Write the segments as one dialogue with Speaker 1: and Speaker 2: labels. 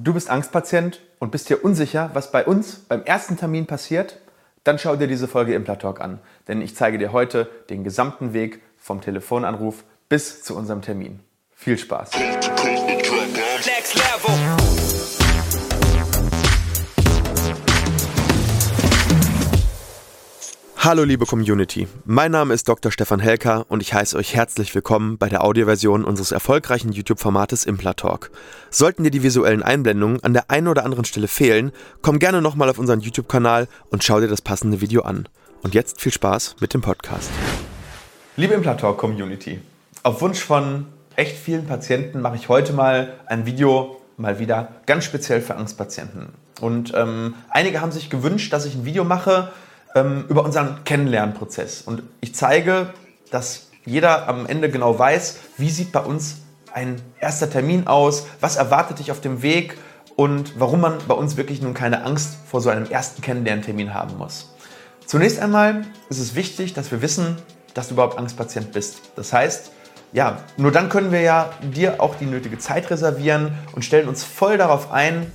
Speaker 1: Du bist Angstpatient und bist dir unsicher, was bei uns beim ersten Termin passiert? Dann schau dir diese Folge Implatalk an, denn ich zeige dir heute den gesamten Weg vom Telefonanruf bis zu unserem Termin. Viel Spaß! Hallo liebe Community, mein Name ist Dr. Stefan Helker und ich heiße euch herzlich willkommen bei der Audioversion unseres erfolgreichen YouTube-Formates Implatalk. Sollten dir die visuellen Einblendungen an der einen oder anderen Stelle fehlen, komm gerne nochmal auf unseren YouTube-Kanal und schau dir das passende Video an. Und jetzt viel Spaß mit dem Podcast. Liebe Implatalk Community, auf Wunsch von echt vielen Patienten mache ich heute mal ein Video mal wieder ganz speziell für Angstpatienten. Und ähm, einige haben sich gewünscht, dass ich ein Video mache, ähm, über unseren Kennenlernprozess. Und ich zeige, dass jeder am Ende genau weiß, wie sieht bei uns ein erster Termin aus, was erwartet dich auf dem Weg und warum man bei uns wirklich nun keine Angst vor so einem ersten Kennenlerntermin haben muss. Zunächst einmal ist es wichtig, dass wir wissen, dass du überhaupt Angstpatient bist. Das heißt, ja, nur dann können wir ja dir auch die nötige Zeit reservieren und stellen uns voll darauf ein,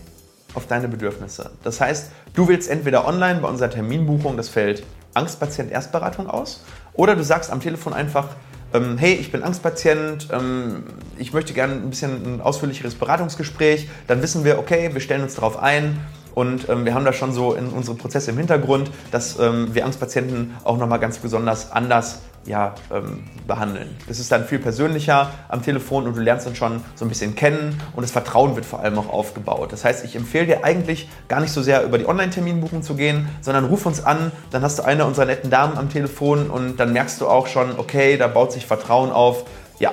Speaker 1: auf deine Bedürfnisse. Das heißt, du wählst entweder online bei unserer Terminbuchung das Feld Angstpatient Erstberatung aus oder du sagst am Telefon einfach, ähm, hey, ich bin Angstpatient, ähm, ich möchte gerne ein bisschen ein ausführlicheres Beratungsgespräch. Dann wissen wir, okay, wir stellen uns darauf ein und ähm, wir haben da schon so in unsere Prozesse im Hintergrund, dass ähm, wir Angstpatienten auch nochmal ganz besonders anders ja, ähm, behandeln. Es ist dann viel persönlicher am Telefon und du lernst dann schon so ein bisschen kennen und das Vertrauen wird vor allem auch aufgebaut. Das heißt, ich empfehle dir eigentlich gar nicht so sehr über die Online-Terminbuchung zu gehen, sondern ruf uns an, dann hast du eine unserer netten Damen am Telefon und dann merkst du auch schon, okay, da baut sich Vertrauen auf. Ja,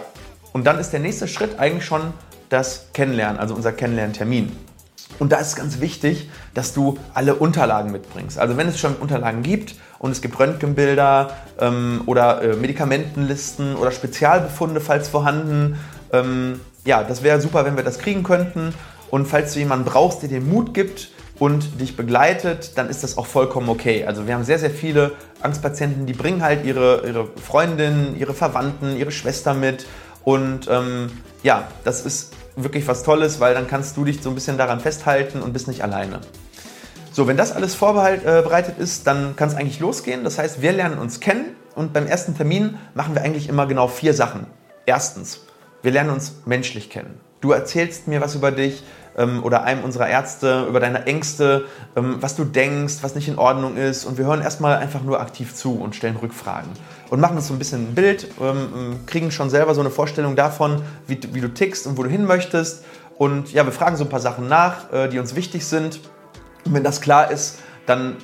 Speaker 1: und dann ist der nächste Schritt eigentlich schon das Kennenlernen, also unser Kennenlerntermin. Und da ist ganz wichtig, dass du alle Unterlagen mitbringst. Also wenn es schon Unterlagen gibt und es gibt Röntgenbilder ähm, oder äh, Medikamentenlisten oder Spezialbefunde, falls vorhanden, ähm, ja, das wäre super, wenn wir das kriegen könnten. Und falls du jemanden brauchst, der dir Mut gibt und dich begleitet, dann ist das auch vollkommen okay. Also wir haben sehr, sehr viele Angstpatienten, die bringen halt ihre, ihre Freundin, ihre Verwandten, ihre Schwester mit. Und ähm, ja, das ist wirklich was Tolles, weil dann kannst du dich so ein bisschen daran festhalten und bist nicht alleine. So, wenn das alles vorbereitet äh, ist, dann kann es eigentlich losgehen. Das heißt, wir lernen uns kennen und beim ersten Termin machen wir eigentlich immer genau vier Sachen. Erstens, wir lernen uns menschlich kennen. Du erzählst mir was über dich, ähm, oder einem unserer Ärzte über deine Ängste, ähm, was du denkst, was nicht in Ordnung ist. Und wir hören erstmal einfach nur aktiv zu und stellen Rückfragen. Und machen uns so ein bisschen ein Bild, ähm, kriegen schon selber so eine Vorstellung davon, wie, wie, du tickst und wo du hin möchtest. Und ja, wir fragen so ein paar Sachen nach, äh, die uns wichtig sind. Und wenn das klar ist, dann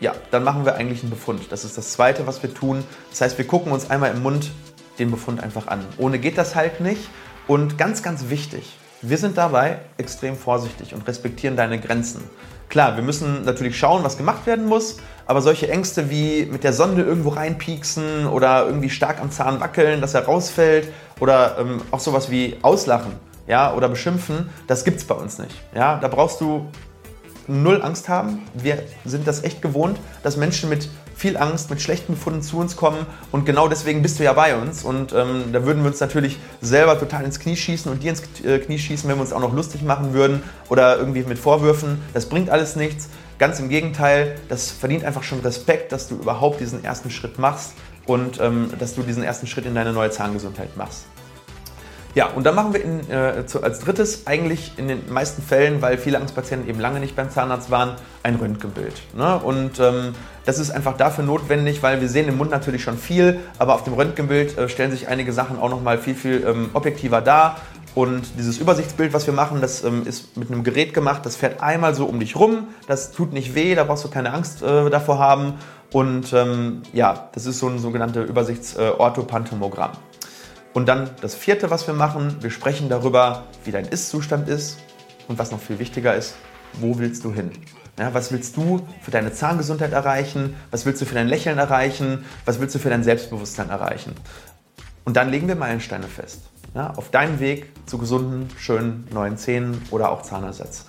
Speaker 1: ja, dann machen wir eigentlich einen Befund. Das ist das Zweite, was wir tun. Das heißt, wir gucken uns einmal im Mund den Befund einfach an. Ohne geht das halt nicht. Und ganz, ganz wichtig, wir sind dabei extrem vorsichtig und respektieren deine Grenzen. Klar, wir müssen natürlich schauen, was gemacht werden muss, aber solche Ängste wie mit der Sonde irgendwo reinpieksen oder irgendwie stark am Zahn wackeln, dass er rausfällt oder ähm, auch sowas wie auslachen ja, oder beschimpfen, das gibt es bei uns nicht. Ja, da brauchst du null Angst haben. Wir sind das echt gewohnt, dass Menschen mit viel Angst, mit schlechten Befunden zu uns kommen und genau deswegen bist du ja bei uns und ähm, da würden wir uns natürlich selber total ins Knie schießen und dir ins äh, Knie schießen, wenn wir uns auch noch lustig machen würden oder irgendwie mit Vorwürfen. Das bringt alles nichts. Ganz im Gegenteil, das verdient einfach schon Respekt, dass du überhaupt diesen ersten Schritt machst und ähm, dass du diesen ersten Schritt in deine neue Zahngesundheit machst. Ja, und dann machen wir in, äh, zu, als drittes eigentlich in den meisten Fällen, weil viele Angstpatienten eben lange nicht beim Zahnarzt waren, ein Röntgenbild. Ne? Und ähm, das ist einfach dafür notwendig, weil wir sehen im Mund natürlich schon viel, aber auf dem Röntgenbild äh, stellen sich einige Sachen auch nochmal viel, viel ähm, objektiver dar. Und dieses Übersichtsbild, was wir machen, das ähm, ist mit einem Gerät gemacht, das fährt einmal so um dich rum, das tut nicht weh, da brauchst du keine Angst äh, davor haben. Und ähm, ja, das ist so ein sogenanntes Übersichts-Orthopantomogramm. Äh, und dann das vierte, was wir machen, wir sprechen darüber, wie dein Ist-Zustand ist und was noch viel wichtiger ist, wo willst du hin? Ja, was willst du für deine Zahngesundheit erreichen? Was willst du für dein Lächeln erreichen? Was willst du für dein Selbstbewusstsein erreichen? Und dann legen wir Meilensteine fest. Ja, auf deinen Weg zu gesunden, schönen neuen Zähnen oder auch Zahnersatz.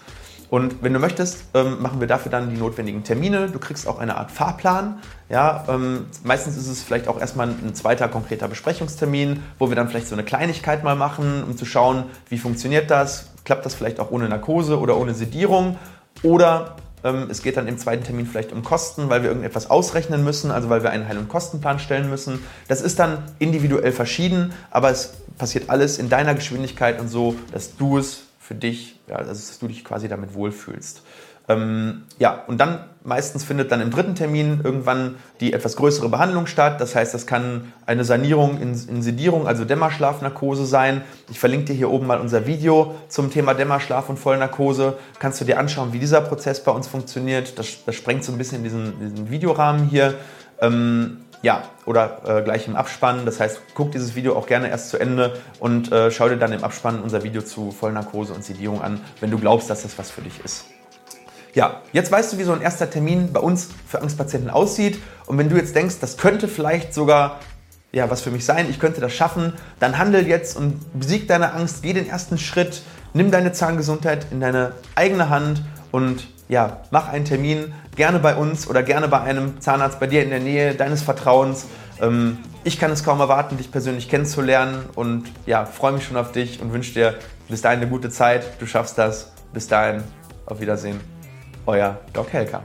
Speaker 1: Und wenn du möchtest, ähm, machen wir dafür dann die notwendigen Termine. Du kriegst auch eine Art Fahrplan. Ja, ähm, meistens ist es vielleicht auch erstmal ein zweiter konkreter Besprechungstermin, wo wir dann vielleicht so eine Kleinigkeit mal machen, um zu schauen, wie funktioniert das. Klappt das vielleicht auch ohne Narkose oder ohne Sedierung? Oder ähm, es geht dann im zweiten Termin vielleicht um Kosten, weil wir irgendetwas ausrechnen müssen, also weil wir einen Heil- und Kostenplan stellen müssen. Das ist dann individuell verschieden, aber es passiert alles in deiner Geschwindigkeit und so, dass du es für dich, ja, also dass du dich quasi damit wohlfühlst. Ähm, ja, und dann meistens findet dann im dritten Termin irgendwann die etwas größere Behandlung statt. Das heißt, das kann eine Sanierung in, in Sedierung, also Dämmerschlafnarkose sein. Ich verlinke dir hier oben mal unser Video zum Thema Dämmerschlaf und Vollnarkose. Kannst du dir anschauen, wie dieser Prozess bei uns funktioniert. Das, das sprengt so ein bisschen diesen, diesen Videorahmen hier. Ähm, ja, oder äh, gleich im Abspann. Das heißt, guck dieses Video auch gerne erst zu Ende und äh, schau dir dann im Abspann unser Video zu Vollnarkose und Sedierung an, wenn du glaubst, dass das was für dich ist. Ja, jetzt weißt du, wie so ein erster Termin bei uns für Angstpatienten aussieht. Und wenn du jetzt denkst, das könnte vielleicht sogar ja, was für mich sein, ich könnte das schaffen, dann handel jetzt und besieg deine Angst, geh den ersten Schritt, nimm deine Zahngesundheit in deine eigene Hand und ja, mach einen Termin, gerne bei uns oder gerne bei einem Zahnarzt bei dir in der Nähe deines Vertrauens. Ähm, ich kann es kaum erwarten, dich persönlich kennenzulernen und ja, freue mich schon auf dich und wünsche dir bis dahin eine gute Zeit. Du schaffst das. Bis dahin, auf Wiedersehen euer Doc Helker.